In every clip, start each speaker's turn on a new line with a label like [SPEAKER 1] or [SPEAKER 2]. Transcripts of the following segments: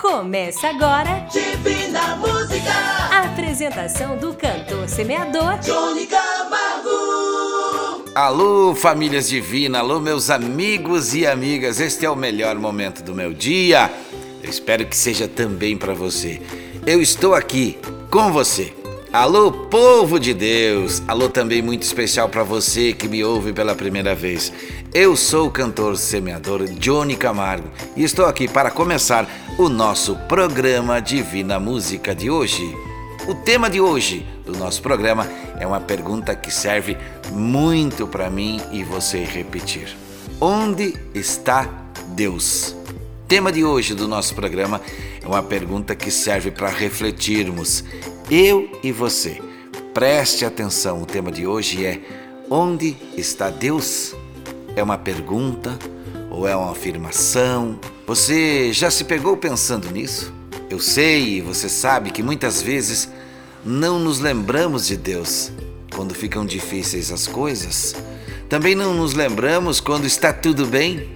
[SPEAKER 1] Começa agora
[SPEAKER 2] Divina Música.
[SPEAKER 1] a apresentação do cantor semeador
[SPEAKER 2] Johnny Camargo.
[SPEAKER 3] Alô, famílias divinas, alô, meus amigos e amigas. Este é o melhor momento do meu dia. Eu espero que seja também para você. Eu estou aqui com você. Alô, povo de Deus. Alô, também muito especial para você que me ouve pela primeira vez. Eu sou o cantor semeador Johnny Camargo e estou aqui para começar o nosso programa Divina Música de hoje. O tema de hoje do nosso programa é uma pergunta que serve muito para mim e você repetir. Onde está Deus? Tema de hoje do nosso programa é uma pergunta que serve para refletirmos, eu e você. Preste atenção, o tema de hoje é: Onde está Deus? É uma pergunta ou é uma afirmação? Você já se pegou pensando nisso? Eu sei e você sabe que muitas vezes não nos lembramos de Deus quando ficam difíceis as coisas. Também não nos lembramos quando está tudo bem.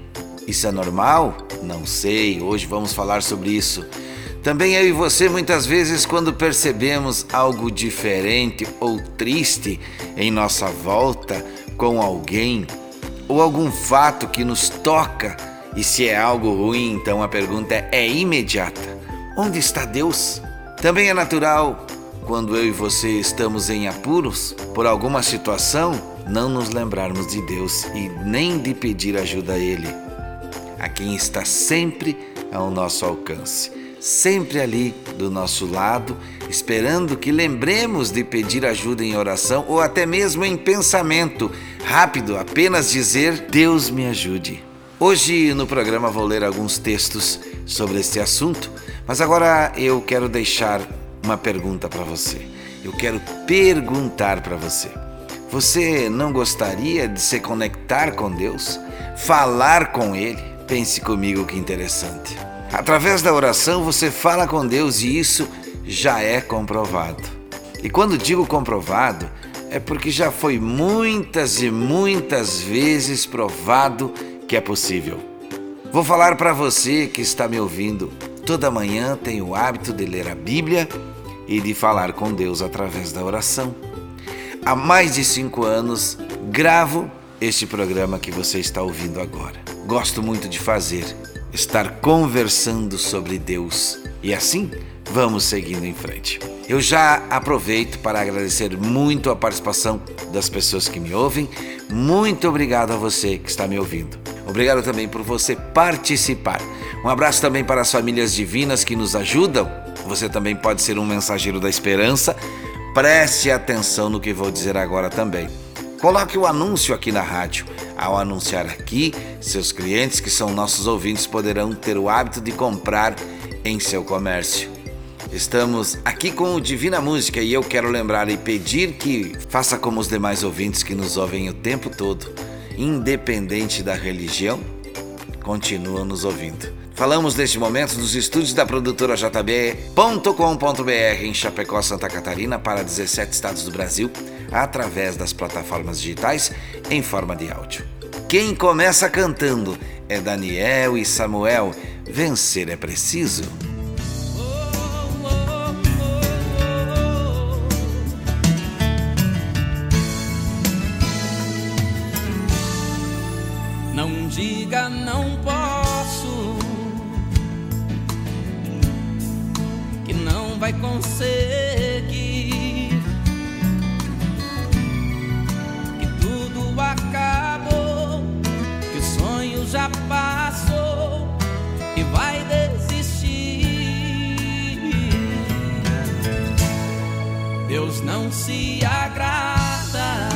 [SPEAKER 3] Isso é normal? Não sei, hoje vamos falar sobre isso. Também eu e você, muitas vezes, quando percebemos algo diferente ou triste em nossa volta com alguém, ou algum fato que nos toca, e se é algo ruim, então a pergunta é imediata: onde está Deus? Também é natural, quando eu e você estamos em apuros por alguma situação, não nos lembrarmos de Deus e nem de pedir ajuda a Ele, a quem está sempre ao nosso alcance, sempre ali do nosso lado, esperando que lembremos de pedir ajuda em oração ou até mesmo em pensamento rápido, apenas dizer: Deus me ajude. Hoje no programa vou ler alguns textos sobre este assunto, mas agora eu quero deixar uma pergunta para você. Eu quero perguntar para você. Você não gostaria de se conectar com Deus? Falar com Ele? Pense comigo que interessante. Através da oração você fala com Deus e isso já é comprovado. E quando digo comprovado, é porque já foi muitas e muitas vezes provado que é possível. Vou falar para você que está me ouvindo. Toda manhã tenho o hábito de ler a Bíblia e de falar com Deus através da oração. Há mais de cinco anos gravo este programa que você está ouvindo agora. Gosto muito de fazer, estar conversando sobre Deus. E assim vamos seguindo em frente. Eu já aproveito para agradecer muito a participação das pessoas que me ouvem. Muito obrigado a você que está me ouvindo. Obrigado também por você participar. Um abraço também para as famílias divinas que nos ajudam. Você também pode ser um mensageiro da esperança. Preste atenção no que vou dizer agora também. Coloque o anúncio aqui na rádio. Ao anunciar aqui, seus clientes, que são nossos ouvintes, poderão ter o hábito de comprar em seu comércio. Estamos aqui com o Divina Música e eu quero lembrar e pedir que faça como os demais ouvintes que nos ouvem o tempo todo, independente da religião, continuam nos ouvindo. Falamos neste momento dos estúdios da produtora JB.com.br em Chapecó, Santa Catarina, para 17 estados do Brasil, através das plataformas digitais em forma de áudio. Quem começa cantando é Daniel e Samuel. Vencer é preciso.
[SPEAKER 4] Não diga não posso, que não vai conseguir, não se agrada.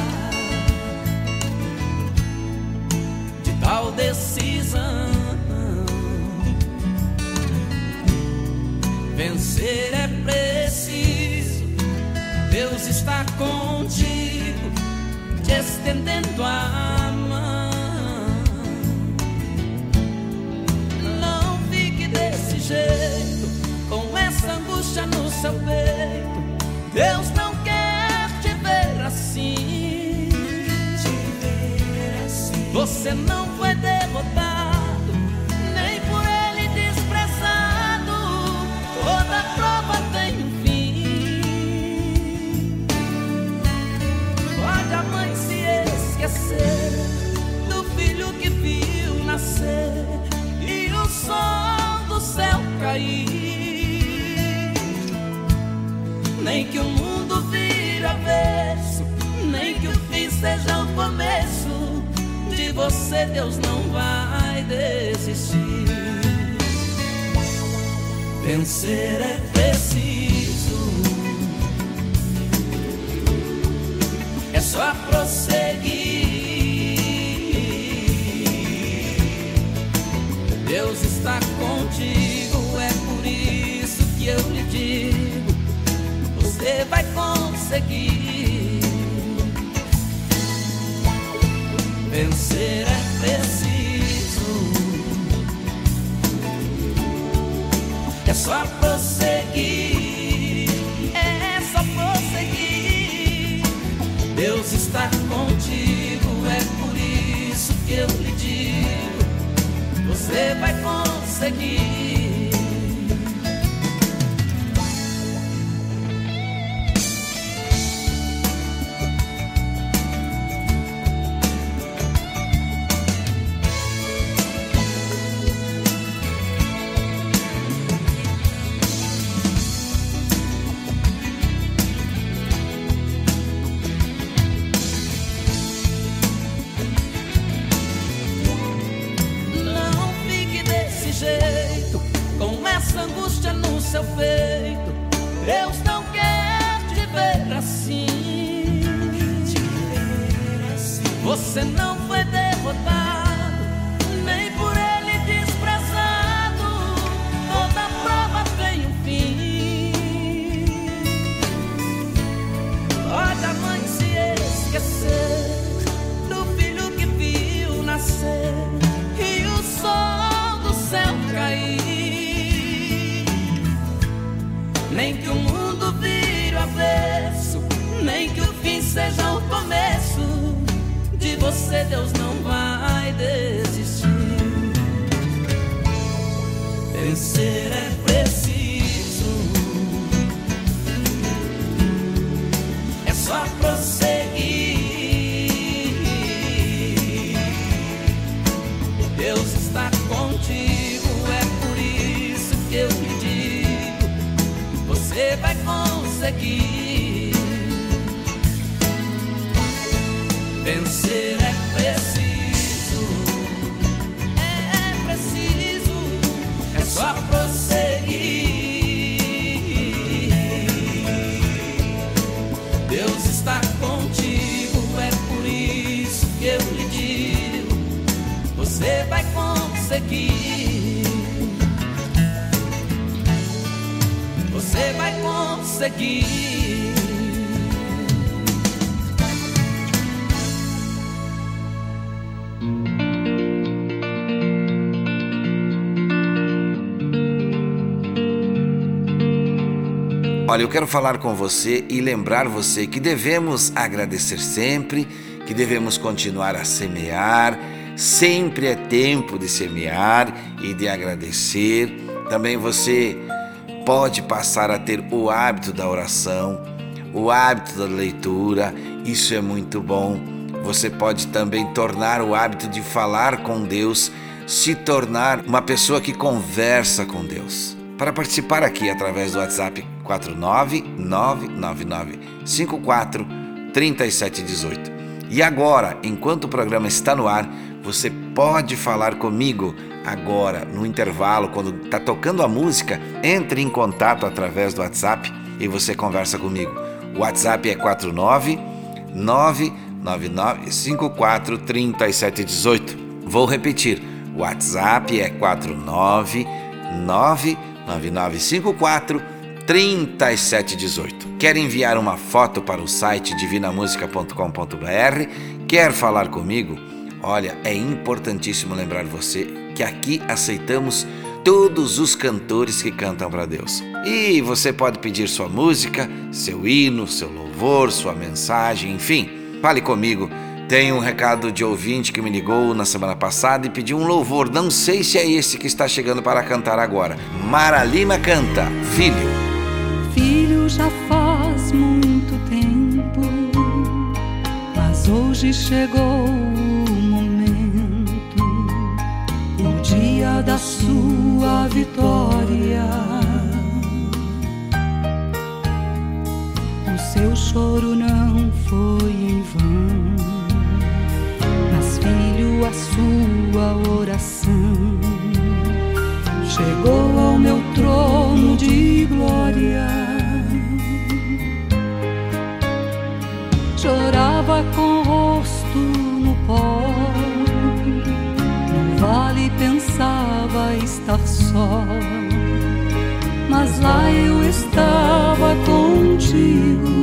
[SPEAKER 4] de tal decisão. Vencer é preciso, Deus está contigo, te estendendo a mão. Não fique desse jeito, com essa angústia no seu peito. Deus não você não foi derrotado, nem por ele desprezado. Toda prova tem um fim. Pode a mãe se esquecer do filho que viu nascer e o sol. Você, Deus não vai desistir. Vencer é preciso, é só prosseguir. Deus está contigo, é por isso que eu lhe digo: você vai conseguir. É só prosseguir, é só prosseguir. Deus está contigo, é por isso que eu lhe digo: você vai conseguir.
[SPEAKER 3] Olha, eu quero falar com você e lembrar você que devemos agradecer sempre, que devemos continuar a semear. Sempre é tempo de semear e de agradecer. Também você pode passar a ter o hábito da oração, o hábito da leitura. Isso é muito bom. Você pode também tornar o hábito de falar com Deus, se tornar uma pessoa que conversa com Deus. Para participar aqui através do WhatsApp 49999543718. E agora, enquanto o programa está no ar, você pode falar comigo agora no intervalo, quando está tocando a música, entre em contato através do WhatsApp e você conversa comigo. O WhatsApp é 49999543718. Vou repetir. O WhatsApp é 4999954 3718. Quer enviar uma foto para o site divinamusica.com.br? Quer falar comigo? Olha, é importantíssimo lembrar você que aqui aceitamos todos os cantores que cantam para Deus. E você pode pedir sua música, seu hino, seu louvor, sua mensagem, enfim. Fale comigo. Tem um recado de ouvinte que me ligou na semana passada e pediu um louvor. Não sei se é esse que está chegando para cantar agora. Mara Lima canta, Filho
[SPEAKER 5] já faz muito tempo, mas hoje chegou o momento, o dia da sua vitória. O seu choro não foi em vão, mas filho, a sua oração chegou ao meu trono de glória. com o rosto no pó. No vale pensava estar só, mas lá eu estava contigo.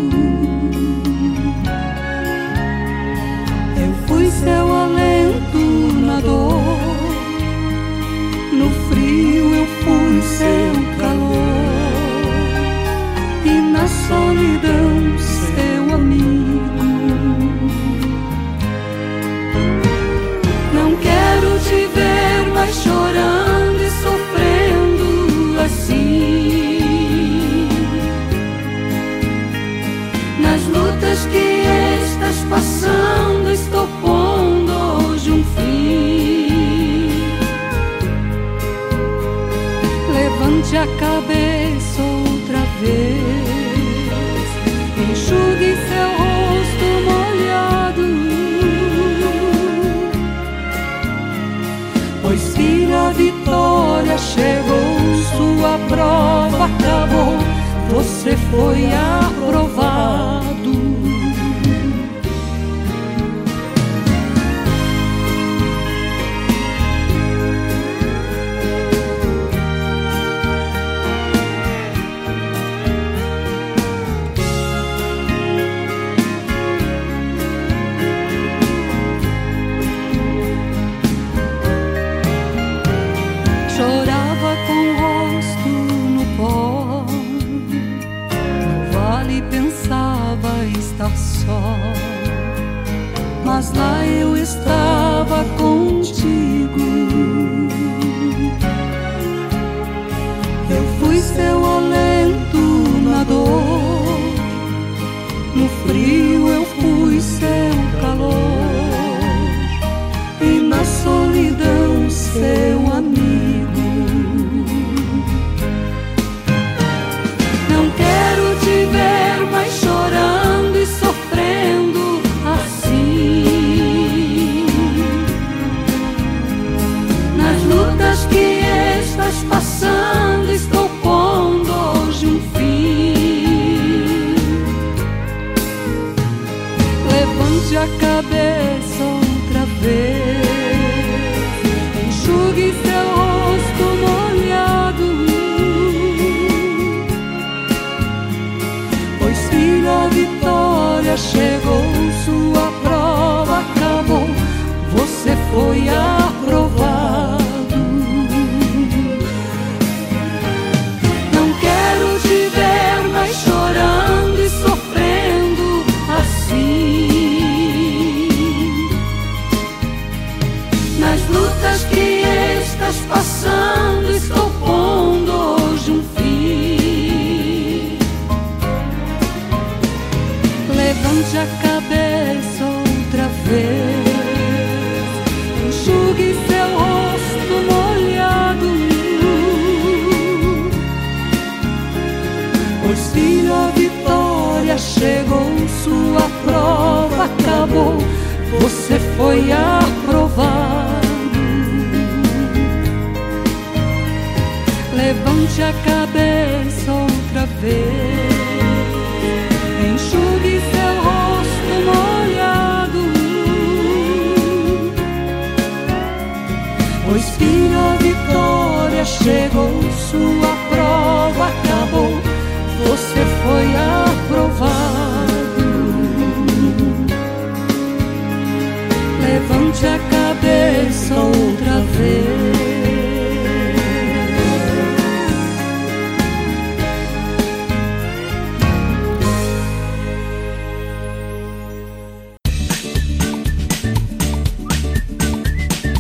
[SPEAKER 5] Eu fui seu vez, outra vez. Enxugue seu rosto molhado, pois filha vitória chegou, sua prova acabou. Você foi aprovado. estar só, mas lá eu estar. foi aprovado. Levante a cabeça outra vez, enxugue seu rosto molhado. Pois fim a vitória chegou. levante a cabeça outra vez.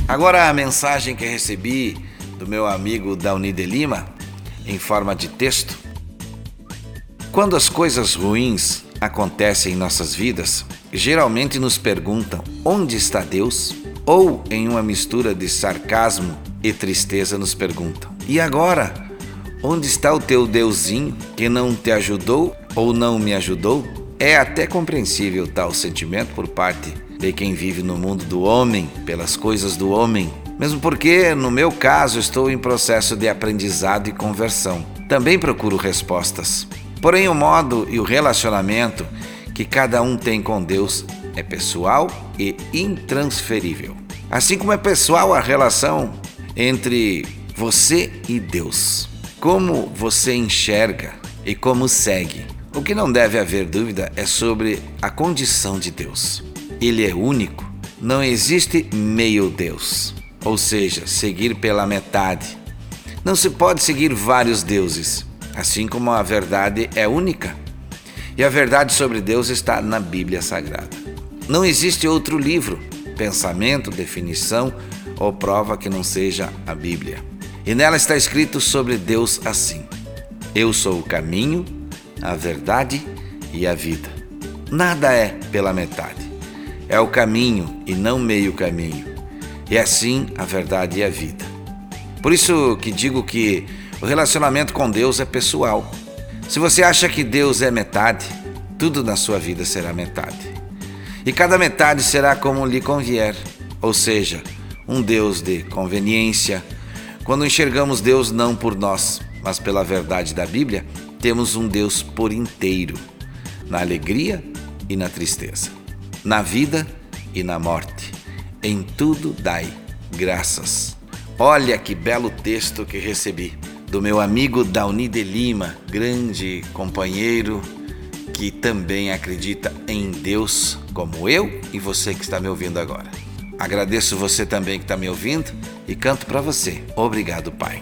[SPEAKER 3] Agora a mensagem que recebi do meu amigo Dauni de Lima, em forma de texto. Quando as coisas ruins acontecem em nossas vidas, geralmente nos perguntam onde está Deus? Ou, em uma mistura de sarcasmo e tristeza, nos perguntam: e agora? Onde está o teu Deusinho que não te ajudou ou não me ajudou? É até compreensível tal sentimento por parte de quem vive no mundo do homem, pelas coisas do homem, mesmo porque, no meu caso, estou em processo de aprendizado e conversão. Também procuro respostas. Porém, o modo e o relacionamento que cada um tem com Deus é pessoal e intransferível. Assim como é pessoal a relação entre você e Deus. Como você enxerga e como segue. O que não deve haver dúvida é sobre a condição de Deus. Ele é único, não existe meio Deus, ou seja, seguir pela metade. Não se pode seguir vários deuses, assim como a verdade é única. E a verdade sobre Deus está na Bíblia Sagrada. Não existe outro livro, pensamento, definição ou prova que não seja a Bíblia. E nela está escrito sobre Deus assim: Eu sou o caminho, a verdade e a vida. Nada é pela metade. É o caminho e não meio caminho. E assim a verdade e a vida. Por isso que digo que o relacionamento com Deus é pessoal. Se você acha que Deus é metade, tudo na sua vida será metade. E cada metade será como lhe convier, ou seja, um Deus de conveniência. Quando enxergamos Deus não por nós, mas pela verdade da Bíblia, temos um Deus por inteiro, na alegria e na tristeza, na vida e na morte. Em tudo dai graças. Olha que belo texto que recebi do meu amigo Dauni de Lima, grande companheiro que também acredita em Deus, como eu e você que está me ouvindo agora. Agradeço você também que está me ouvindo e canto para você. Obrigado, Pai.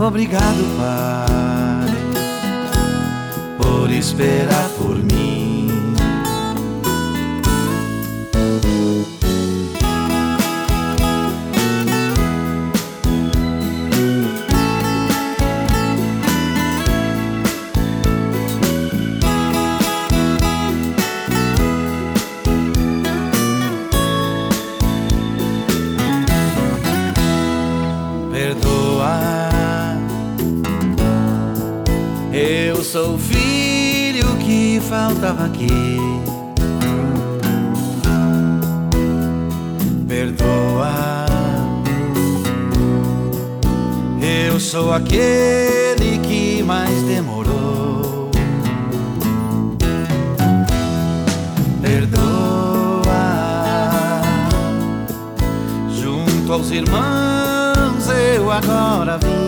[SPEAKER 6] Obrigado, Pai, por esperar por mim. Que faltava aqui. Perdoa. Eu sou aquele que mais demorou. Perdoa. Junto aos irmãos eu agora vim.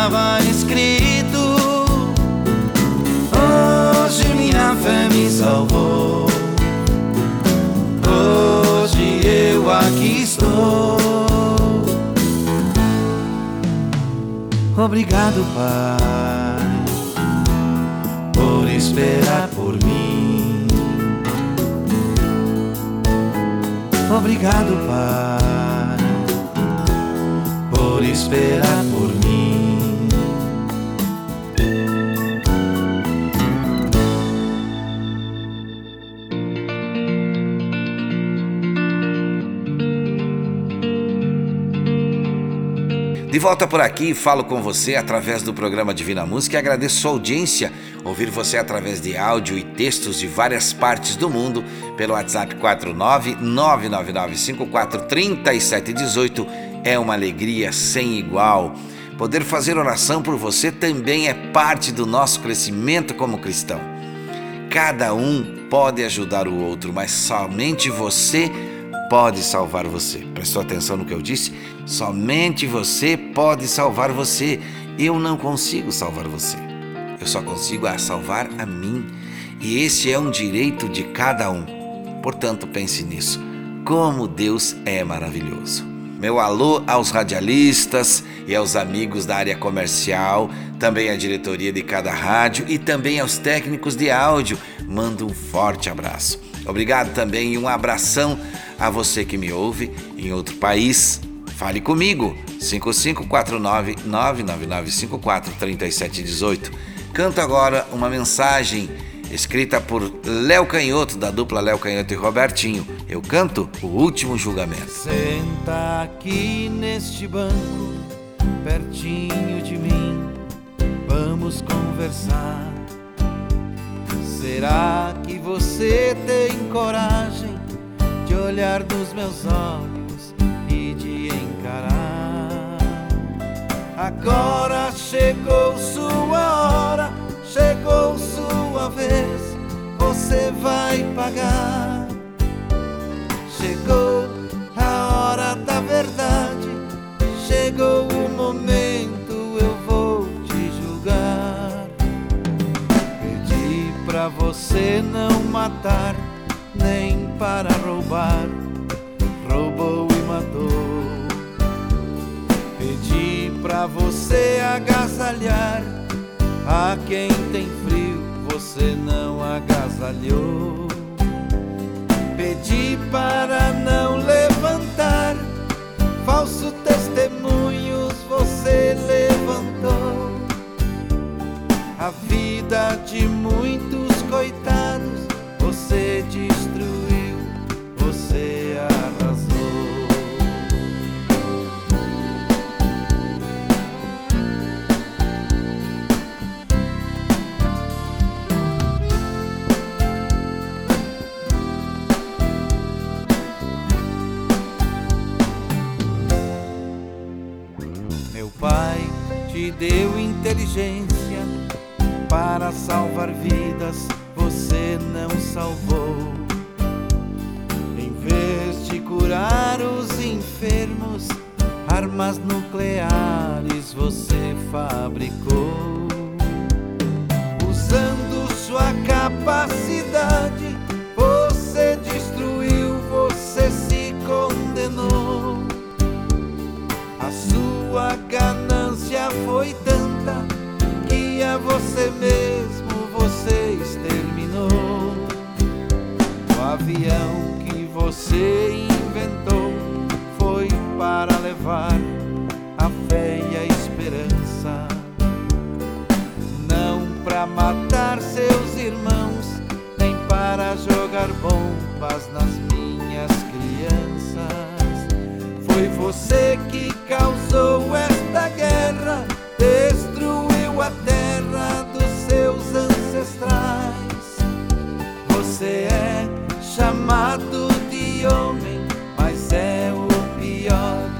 [SPEAKER 6] estava escrito. Hoje minha fé me salvou. Hoje eu aqui estou. Obrigado, Pai, por esperar por mim. Obrigado, Pai, por esperar
[SPEAKER 3] De volta por aqui, falo com você através do programa Divina Música e agradeço sua audiência. Ouvir você através de áudio e textos de várias partes do mundo pelo WhatsApp 49999543718 é uma alegria sem igual. Poder fazer oração por você também é parte do nosso crescimento como cristão. Cada um pode ajudar o outro, mas somente você pode salvar você. Prestou atenção no que eu disse? Somente você pode salvar você. Eu não consigo salvar você. Eu só consigo salvar a mim. E esse é um direito de cada um. Portanto, pense nisso. Como Deus é maravilhoso. Meu alô aos radialistas e aos amigos da área comercial, também à diretoria de cada rádio e também aos técnicos de áudio. Mando um forte abraço. Obrigado também e um abração a você que me ouve em outro país. Fale comigo, 5549-99954-3718. Canto agora uma mensagem escrita por Léo Canhoto, da dupla Léo Canhoto e Robertinho. Eu canto O Último Julgamento.
[SPEAKER 6] Senta aqui neste banco, pertinho de mim, vamos conversar. Será que você tem coragem de olhar nos meus olhos e de encarar? Agora chegou sua hora, chegou sua vez, você vai pagar. Chegou você não matar, nem para roubar, roubou e matou. Pedi pra você agasalhar, a quem tem frio você não agasalhou. Pedi para não levantar falso testemunhos, você levantou. A vida de muitos coitados você destruiu, você arrasou. Meu pai te deu inteligência para salvar vidas, você não salvou. Em vez de curar os enfermos, armas nucleares você fabricou. Usando sua capacidade, você destruiu, você se condenou. A sua ganância foi tanta que a você mesmo avião que você inventou foi para levar a fé e a esperança, não para matar seus irmãos, nem para jogar bombas nas minhas crianças. Foi você que causou esta guerra, destruiu a terra dos seus ancestrais. Você é chamado de homem, mas é o pior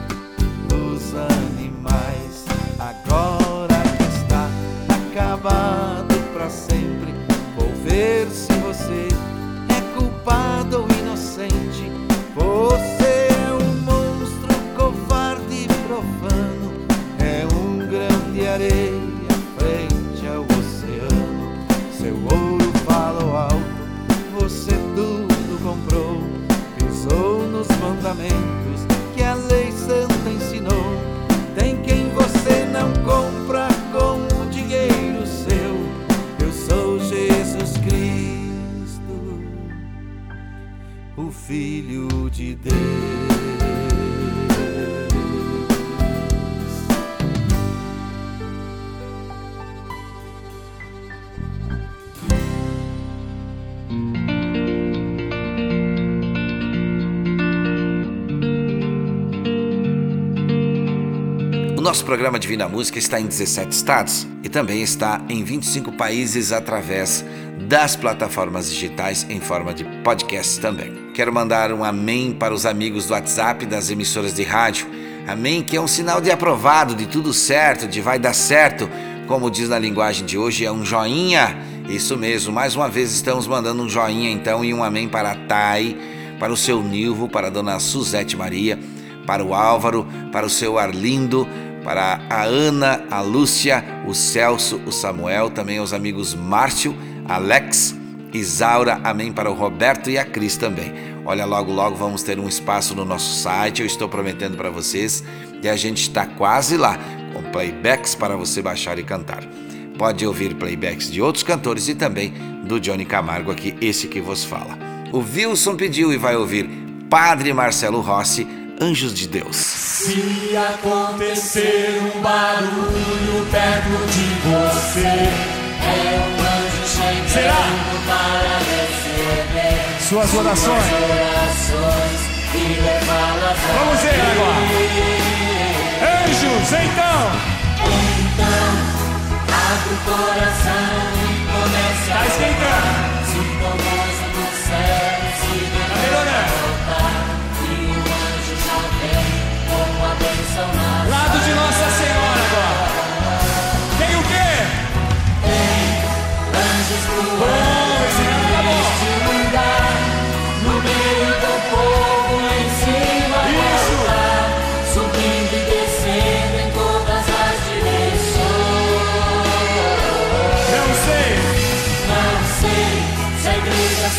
[SPEAKER 6] dos animais. Agora que está acabado para sempre, vou ver mandamentos que a lei santa ensinou. Tem quem você não compra com o dinheiro seu.
[SPEAKER 3] Eu sou Jesus Cristo, o Filho de Deus. Nosso programa Divina Música está em 17 estados e também está em 25 países através das plataformas digitais em forma de podcast também. Quero mandar um amém para os amigos do WhatsApp das emissoras de rádio. Amém, que é um sinal de aprovado, de tudo certo, de vai dar certo. Como diz na linguagem de hoje, é um joinha. Isso mesmo, mais uma vez estamos mandando um joinha então e um amém para a Thay, para o seu Nilvo, para a dona Suzete Maria, para o Álvaro, para o seu Arlindo, para a Ana, a Lúcia, o Celso, o Samuel, também aos amigos Márcio, Alex, Isaura, amém para o Roberto e a Cris também. Olha, logo, logo vamos ter um espaço no nosso site, eu estou prometendo para vocês, e a gente está quase lá, com playbacks para você baixar e cantar. Pode ouvir playbacks de outros cantores e também do Johnny Camargo aqui, esse que vos fala. O Wilson pediu e vai ouvir Padre Marcelo Rossi, Anjos de Deus.
[SPEAKER 7] Se acontecer um barulho perto de você, é um anjo chegando Será? para receber suas orações. Suas orações e levá-las Vamos ver agora. Anjos, então. Então abre o coração e comece tá a esquentando. Sintomas do céu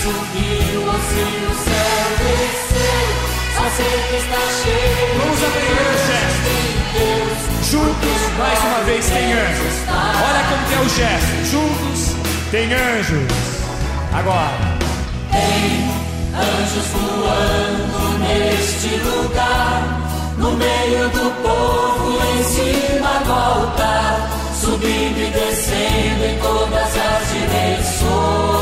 [SPEAKER 7] subiu se o céu desceu. Só sei que está cheio. Vamos aprender o gesto. Juntos, mais uma vez, tem anjos. Olha como que é o gesto. Juntos, tem anjos. Agora. Tem anjos voando neste lugar. No meio do povo, em cima do altar. Subindo e descendo em todas as direções.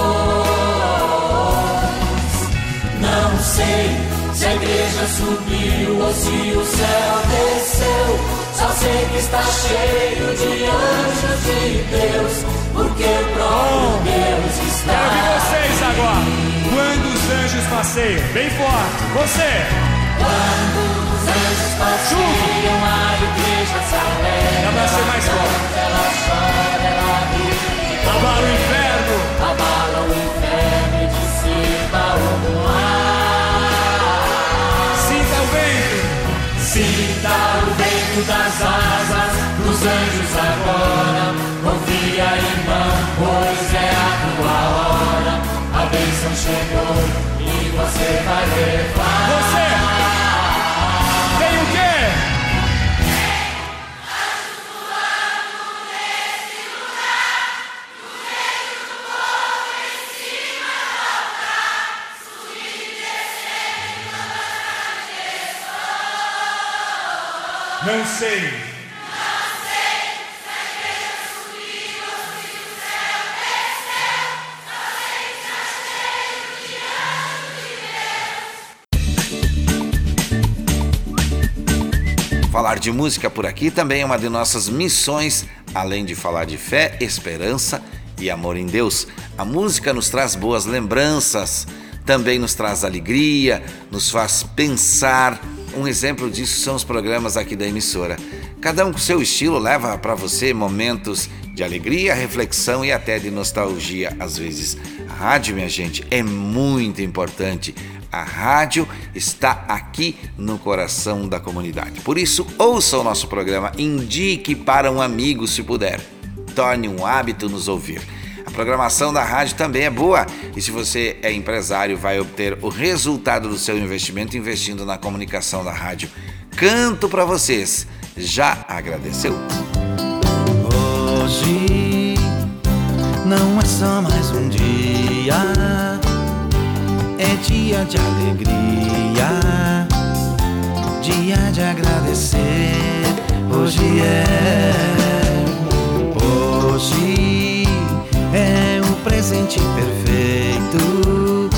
[SPEAKER 7] Sei se a igreja subiu ou se o céu desceu. Só sei que está cheio de anjos de Deus, porque o próprio Deus está. Quero ouvir vocês agora. Quando os anjos passeiam, bem forte. Você. Quando os anjos passeiam, a igreja se alegra. Dá pra ser mais forte. Ela chora, ela ri. Abala o inferno. Das asas dos anjos agora. Confia, irmão, pois é a tua hora. A bênção chegou e você vai levar. Você Não sei.
[SPEAKER 3] Falar de música por aqui também é uma de nossas missões, além de falar de fé, esperança e amor em Deus. A música nos traz boas lembranças, também nos traz alegria, nos faz pensar. Um exemplo disso são os programas aqui da emissora. Cada um com seu estilo leva para você momentos de alegria, reflexão e até de nostalgia às vezes. A rádio, minha gente, é muito importante. A rádio está aqui no coração da comunidade. Por isso, ouça o nosso programa, indique para um amigo se puder. Torne um hábito nos ouvir. A programação da rádio também é boa e se você é empresário, vai obter o resultado do seu investimento investindo na comunicação da rádio. Canto para vocês. Já agradeceu?
[SPEAKER 6] Hoje não é só mais um dia, é dia de alegria, dia de agradecer. Hoje é, hoje é o presente perfeito.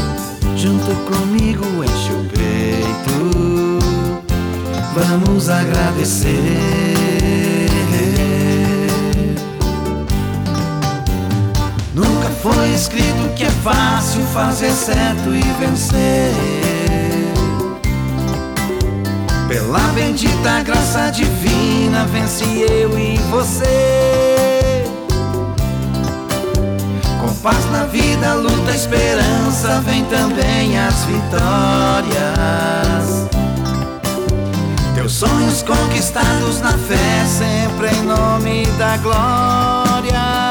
[SPEAKER 6] Junto comigo enche o peito. Vamos agradecer. Nunca foi escrito que é fácil fazer certo e vencer. Pela bendita graça divina, vence eu e você. Paz na vida, luta, esperança, vem também as vitórias. Teus sonhos conquistados na fé, sempre em nome da glória.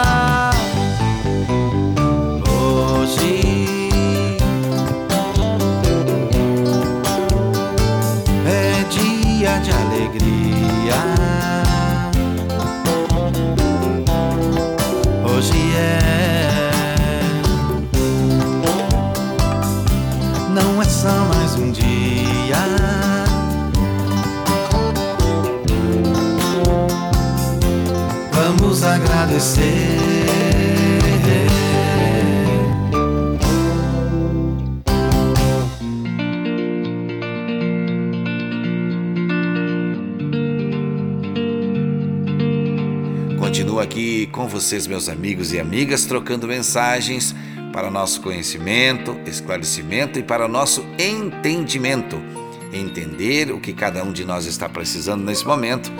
[SPEAKER 6] Hoje
[SPEAKER 3] vocês, meus amigos e amigas, trocando mensagens para nosso conhecimento, esclarecimento e para nosso entendimento. Entender o que cada um de nós está precisando nesse momento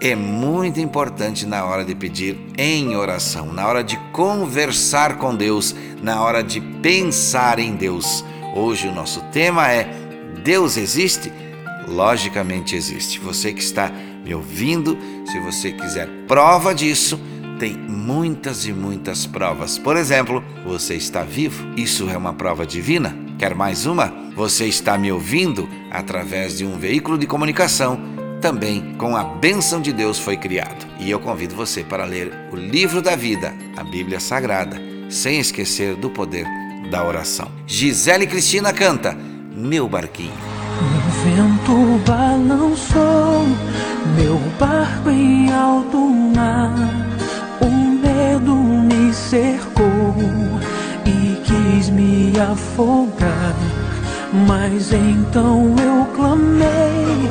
[SPEAKER 3] é muito importante na hora de pedir em oração, na hora de conversar com Deus, na hora de pensar em Deus. Hoje o nosso tema é Deus existe? Logicamente existe. Você que está me ouvindo, se você quiser prova disso, tem muitas e muitas provas. Por exemplo, você está vivo, isso é uma prova divina. Quer mais uma? Você está me ouvindo através de um veículo de comunicação, também com a bênção de Deus foi criado. E eu convido você para ler o livro da vida, a Bíblia Sagrada, sem esquecer do poder da oração. Gisele Cristina canta Meu Barquinho.
[SPEAKER 8] O vento balançou meu barco em alto mar. Medo me cercou e quis me afogar. Mas então eu clamei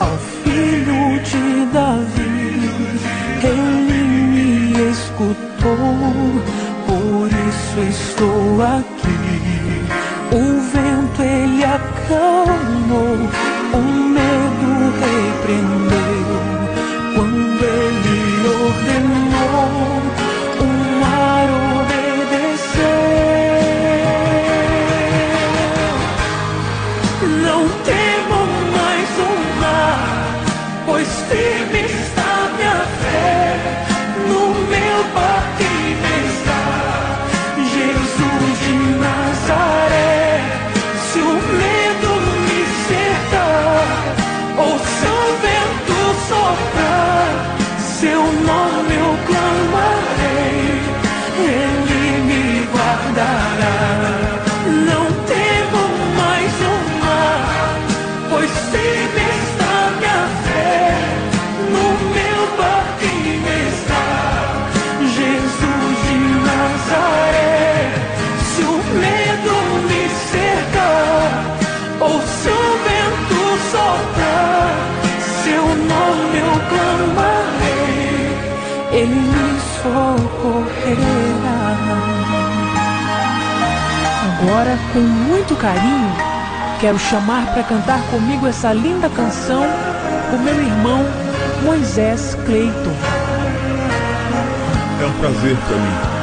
[SPEAKER 8] ao filho de Davi. Ele me escutou, por isso estou aqui. O vento ele acalmou, o medo repreendeu. Quando ele ordenou,
[SPEAKER 5] com muito carinho, quero chamar para cantar comigo essa linda canção o meu irmão Moisés Cleiton.
[SPEAKER 9] É um prazer para mim.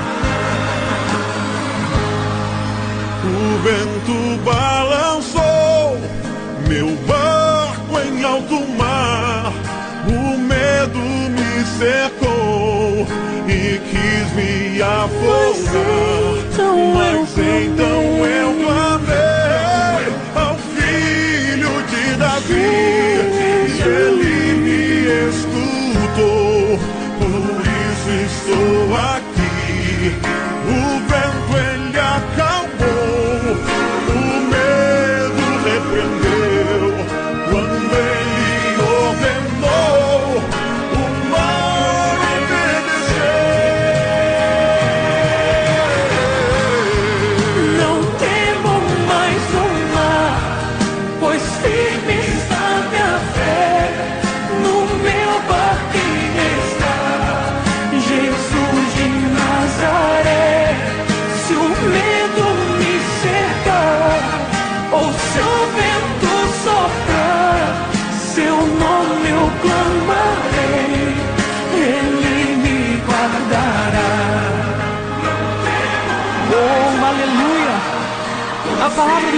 [SPEAKER 9] O vento balançou meu barco em alto mar. O medo me cercou e quis me afogar.
[SPEAKER 5] então
[SPEAKER 9] Mas então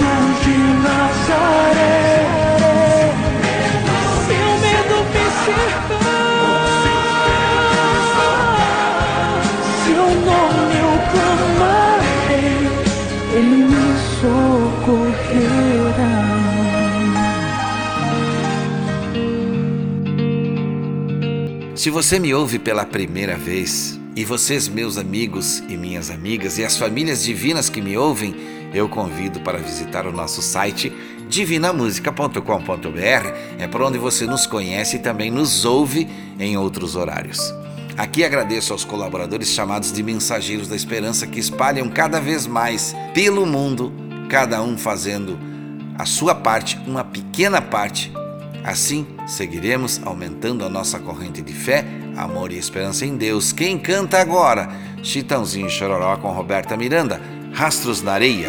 [SPEAKER 5] Jesus de Nazaré. Seu medo me cercar, seu nome eu clamarei, ele me socorrerá.
[SPEAKER 3] Se você me ouve pela primeira vez, e vocês, meus amigos e minhas amigas, e as famílias divinas que me ouvem, eu convido para visitar o nosso site divinamusica.com.br. É por onde você nos conhece e também nos ouve em outros horários. Aqui agradeço aos colaboradores chamados de Mensageiros da Esperança que espalham cada vez mais pelo mundo, cada um fazendo a sua parte, uma pequena parte Assim, seguiremos aumentando a nossa corrente de fé, amor e esperança em Deus. Quem canta agora? Chitãozinho Chororó com Roberta Miranda, Rastros na Areia.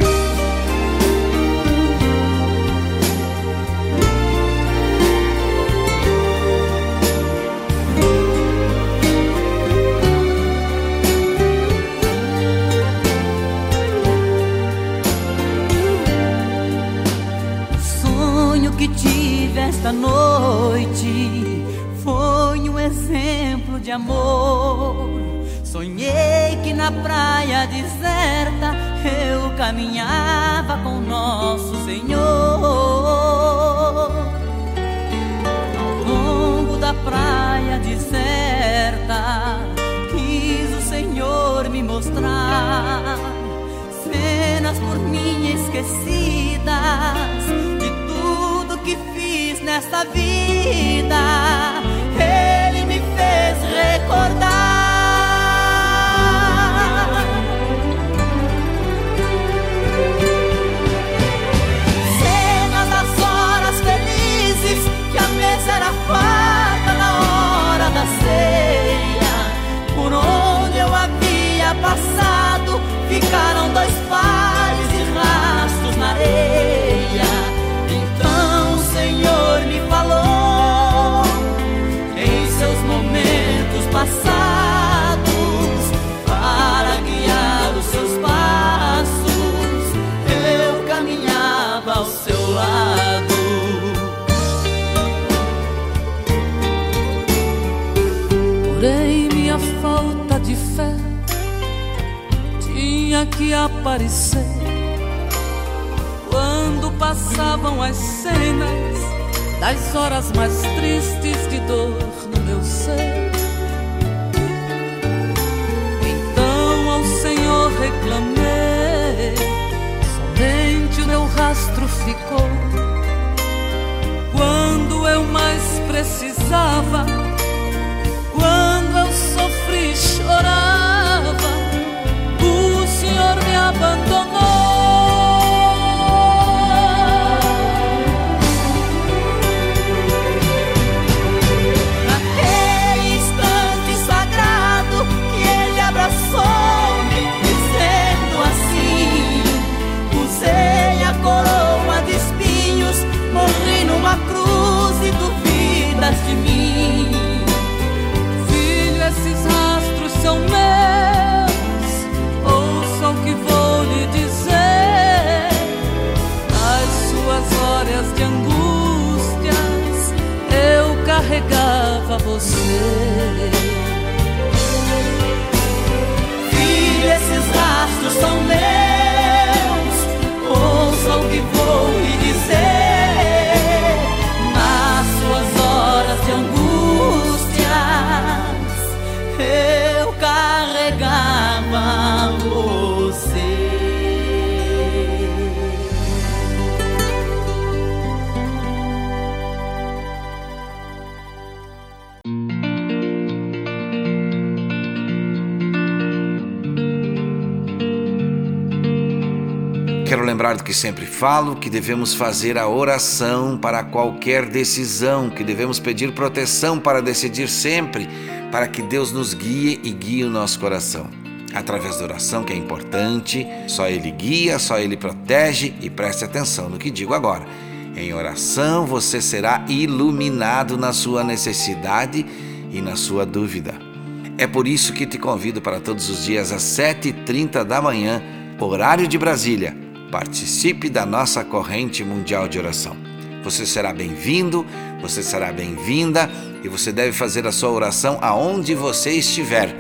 [SPEAKER 10] sonho que tive esta noite foi um exemplo de amor. Sonhei que na praia deserta eu caminhava com nosso Senhor. Ao longo da praia deserta, quis o Senhor me mostrar cenas por mim esquecidas de tudo que fiz nessa vida. Você.
[SPEAKER 3] Lembrar do que sempre falo, que devemos fazer a oração para qualquer decisão, que devemos pedir proteção para decidir sempre, para que Deus nos guie e guie o nosso coração. Através da oração, que é importante, só Ele guia, só Ele protege e preste atenção no que digo agora. Em oração você será iluminado na sua necessidade e na sua dúvida. É por isso que te convido para todos os dias às 7h30 da manhã, horário de Brasília. Participe da nossa corrente mundial de oração. Você será bem-vindo, você será bem-vinda e você deve fazer a sua oração aonde você estiver.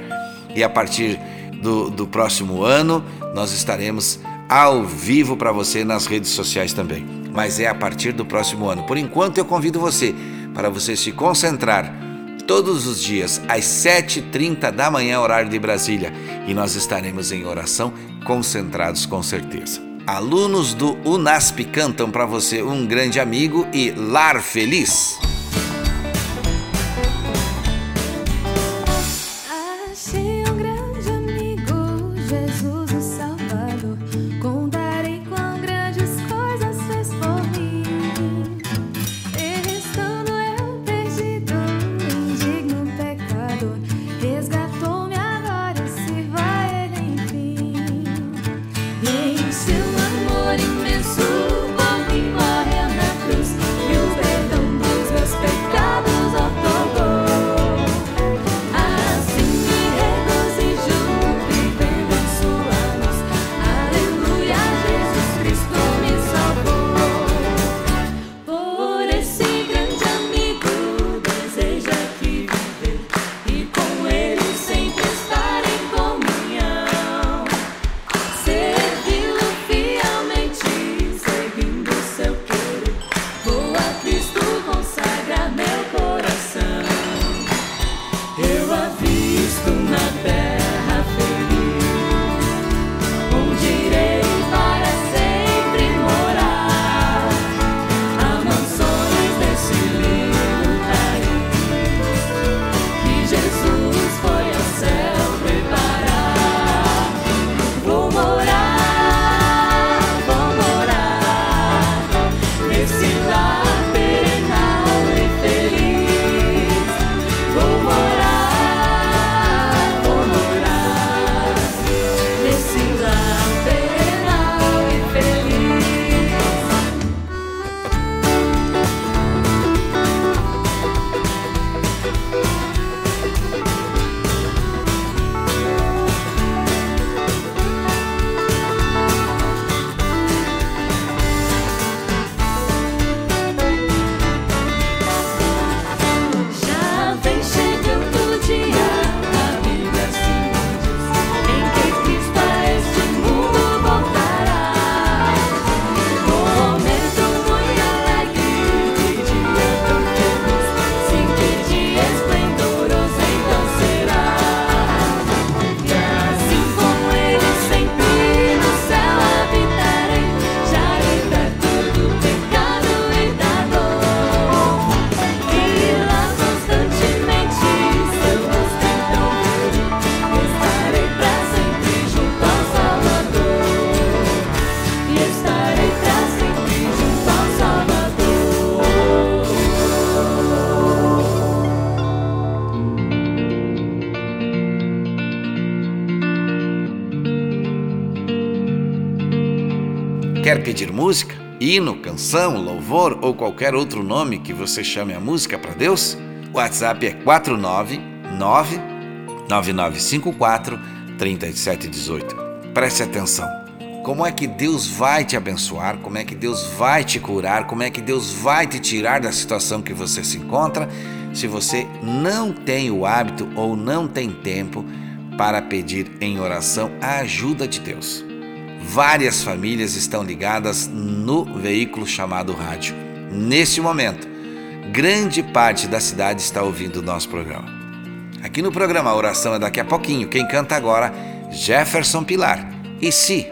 [SPEAKER 3] E a partir do, do próximo ano, nós estaremos ao vivo para você nas redes sociais também. Mas é a partir do próximo ano. Por enquanto, eu convido você para você se concentrar todos os dias às 7h30 da manhã, horário de Brasília, e nós estaremos em oração concentrados com certeza. Alunos do UNASP cantam para você um grande amigo e lar feliz. Música? Hino, canção, louvor ou qualquer outro nome que você chame a música para Deus? O WhatsApp é 499 9954 3718. Preste atenção. Como é que Deus vai te abençoar? Como é que Deus vai te curar? Como é que Deus vai te tirar da situação que você se encontra? Se você não tem o hábito ou não tem tempo para pedir em oração a ajuda de Deus. Várias famílias estão ligadas no veículo chamado rádio. Neste momento, grande parte da cidade está ouvindo o nosso programa. Aqui no programa a oração é daqui a pouquinho. Quem canta agora, Jefferson Pilar. E se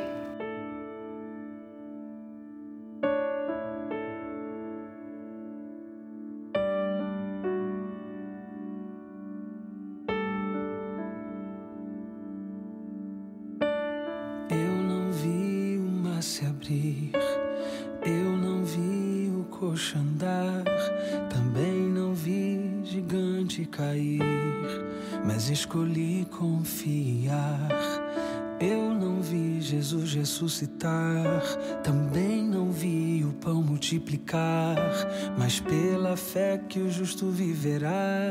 [SPEAKER 11] fé que o justo viverá.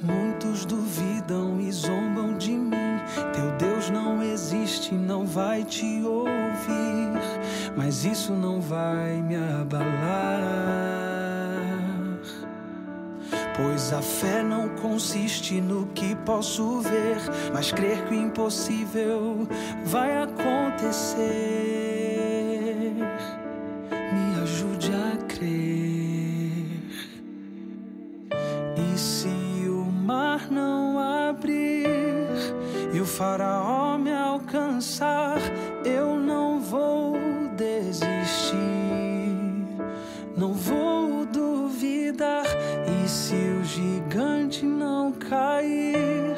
[SPEAKER 11] Muitos duvidam e zombam de mim. Teu Deus não existe, não vai te ouvir. Mas isso não vai me abalar. Pois a fé não consiste no que posso ver, mas crer que o impossível vai acontecer. Não vou duvidar. E se o gigante não cair,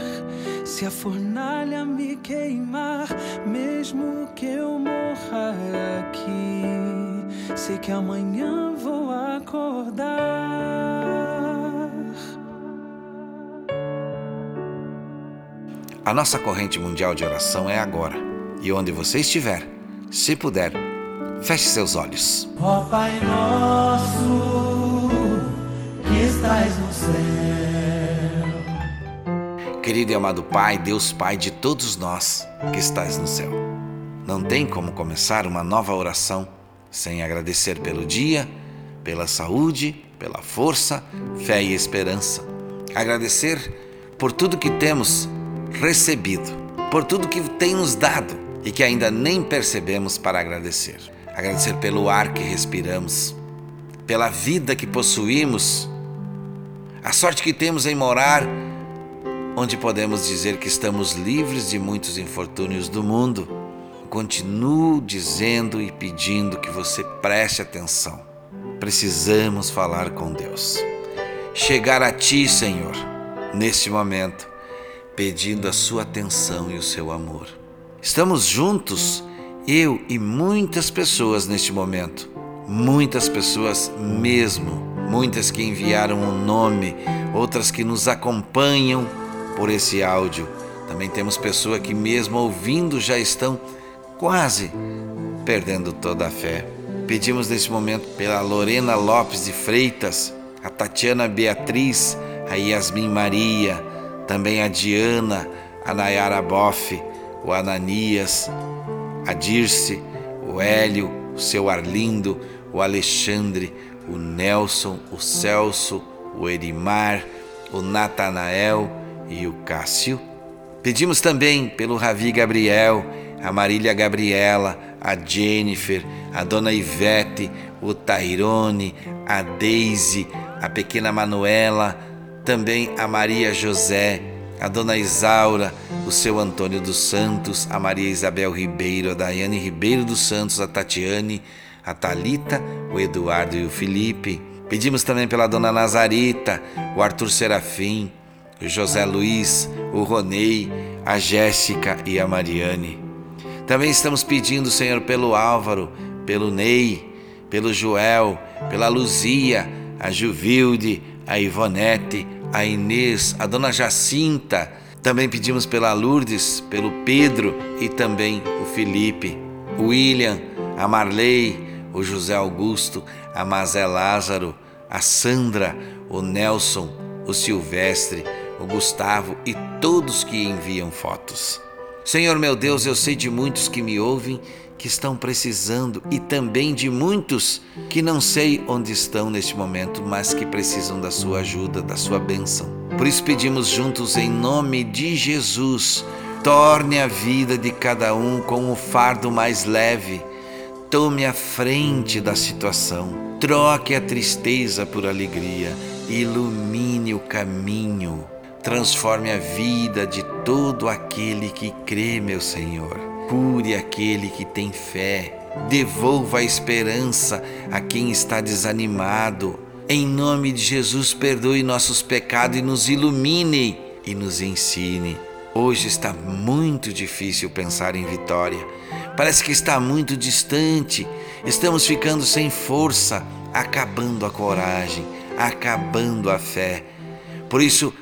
[SPEAKER 11] se a fornalha me queimar, mesmo que eu morra aqui, sei que amanhã vou acordar.
[SPEAKER 3] A nossa corrente mundial de oração é agora. E onde você estiver, se puder, feche seus olhos.
[SPEAKER 2] Ó Pai nosso, que estás no céu.
[SPEAKER 3] Querido e amado Pai, Deus Pai de todos nós que estás no céu. Não tem como começar uma nova oração sem agradecer pelo dia, pela saúde, pela força, fé e esperança. Agradecer por tudo que temos recebido, por tudo que tem nos dado e que ainda nem percebemos para agradecer. Agradecer pelo ar que respiramos, pela vida que possuímos, a sorte que temos em morar onde podemos dizer que estamos livres de muitos infortúnios do mundo. Continuo dizendo e pedindo que você preste atenção. Precisamos falar com Deus. Chegar a Ti, Senhor, neste momento, pedindo a Sua atenção e o seu amor. Estamos juntos, eu e muitas pessoas neste momento. Muitas pessoas mesmo. Muitas que enviaram o um nome, outras que nos acompanham por esse áudio. Também temos pessoas que, mesmo ouvindo, já estão quase perdendo toda a fé. Pedimos nesse momento pela Lorena Lopes de Freitas, a Tatiana Beatriz, a Yasmin Maria, também a Diana, a Nayara Boff, o Ananias, a Dirce, o Hélio, o seu Arlindo, o Alexandre, o Nelson, o Celso, o Erimar, o Natanael e o Cássio. Pedimos também pelo Ravi Gabriel, a Marília Gabriela, a Jennifer, a Dona Ivete, o Tairone, a Daisy, a pequena Manuela, também a Maria José, a Dona Isaura, o seu Antônio dos Santos, a Maria Isabel Ribeiro, a Daiane Ribeiro dos Santos, a Tatiane, a Talita, o Eduardo e o Felipe. Pedimos também pela Dona Nazarita, o Arthur Serafim, o José Luiz, o Ronei, a Jéssica e a Mariane. Também estamos pedindo, Senhor, pelo Álvaro, pelo Ney, pelo Joel, pela Luzia, a Juvilde, a Ivonete, a Inês, a Dona Jacinta, Também pedimos pela Lourdes, pelo Pedro e também o Felipe, o William, a Marley, o José Augusto, a Mazé Lázaro, a Sandra, o Nelson, o Silvestre, o Gustavo e todos que enviam fotos. Senhor meu Deus, eu sei de muitos que me ouvem que estão precisando e também de muitos que não sei onde estão neste momento, mas que precisam da sua ajuda, da sua bênção. Por isso pedimos juntos em nome de Jesus, torne a vida de cada um com o fardo mais leve. Tome a frente da situação, troque a tristeza por alegria, ilumine o caminho transforme a vida de todo aquele que crê, meu Senhor. Cure aquele que tem fé. Devolva a esperança a quem está desanimado. Em nome de Jesus, perdoe nossos pecados e nos ilumine e nos ensine. Hoje está muito difícil pensar em vitória. Parece que está muito distante. Estamos ficando sem força, acabando a coragem, acabando a fé. Por isso,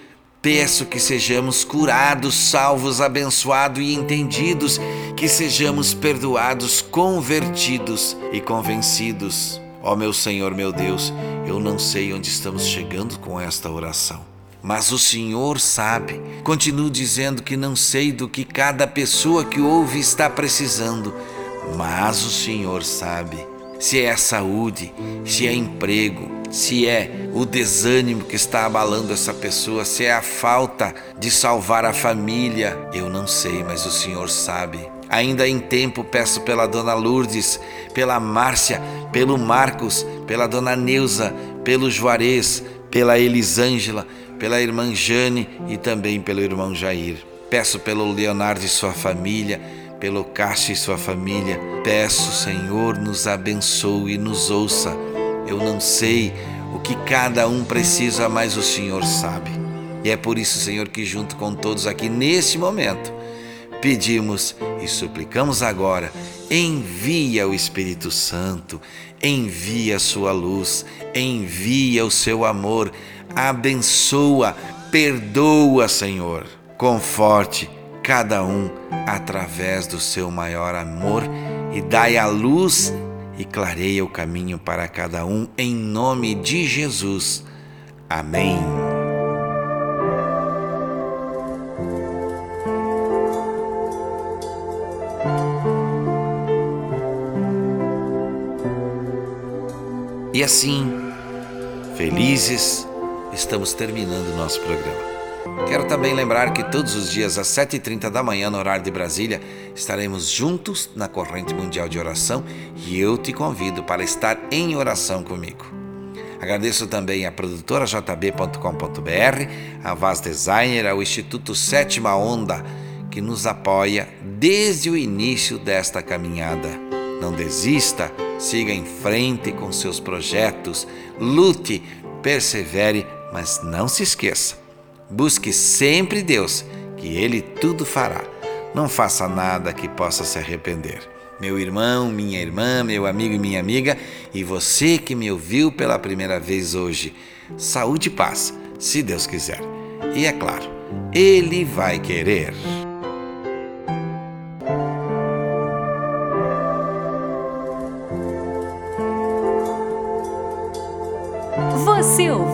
[SPEAKER 3] Peço que sejamos curados, salvos, abençoados e entendidos, que sejamos perdoados, convertidos e convencidos. Ó meu Senhor, meu Deus, eu não sei onde estamos chegando com esta oração, mas o Senhor sabe. Continuo dizendo que não sei do que cada pessoa que ouve está precisando, mas o Senhor sabe. Se é saúde, se é emprego, se é o desânimo que está abalando essa pessoa, se é a falta de salvar a família, eu não sei, mas o Senhor sabe. Ainda em tempo peço pela dona Lourdes, pela Márcia, pelo Marcos, pela dona Neuza, pelo Juarez, pela Elisângela, pela irmã Jane e também pelo irmão Jair. Peço pelo Leonardo e sua família, pelo Cássio e sua família. Peço, Senhor, nos abençoe e nos ouça eu não sei o que cada um precisa, mas o Senhor sabe. E é por isso, Senhor, que junto com todos aqui nesse momento, pedimos e suplicamos agora: envia o Espírito Santo, envia a sua luz, envia o seu amor, abençoa, perdoa, Senhor. Conforte cada um através do seu maior amor e dai a luz e clareia o caminho para cada um, em nome de Jesus. Amém. E assim, felizes, estamos terminando o nosso programa. Quero também lembrar que todos os dias às 7h30 da manhã, no horário de Brasília, estaremos juntos na corrente mundial de oração e eu te convido para estar em oração comigo. Agradeço também à produtora jb.com.br, a Vaz Designer, ao Instituto Sétima Onda, que nos apoia desde o início desta caminhada. Não desista, siga em frente com seus projetos, lute, persevere, mas não se esqueça Busque sempre Deus, que Ele tudo fará. Não faça nada que possa se arrepender. Meu irmão, minha irmã, meu amigo e minha amiga, e você que me ouviu pela primeira vez hoje, saúde e paz, se Deus quiser. E é claro, Ele vai querer.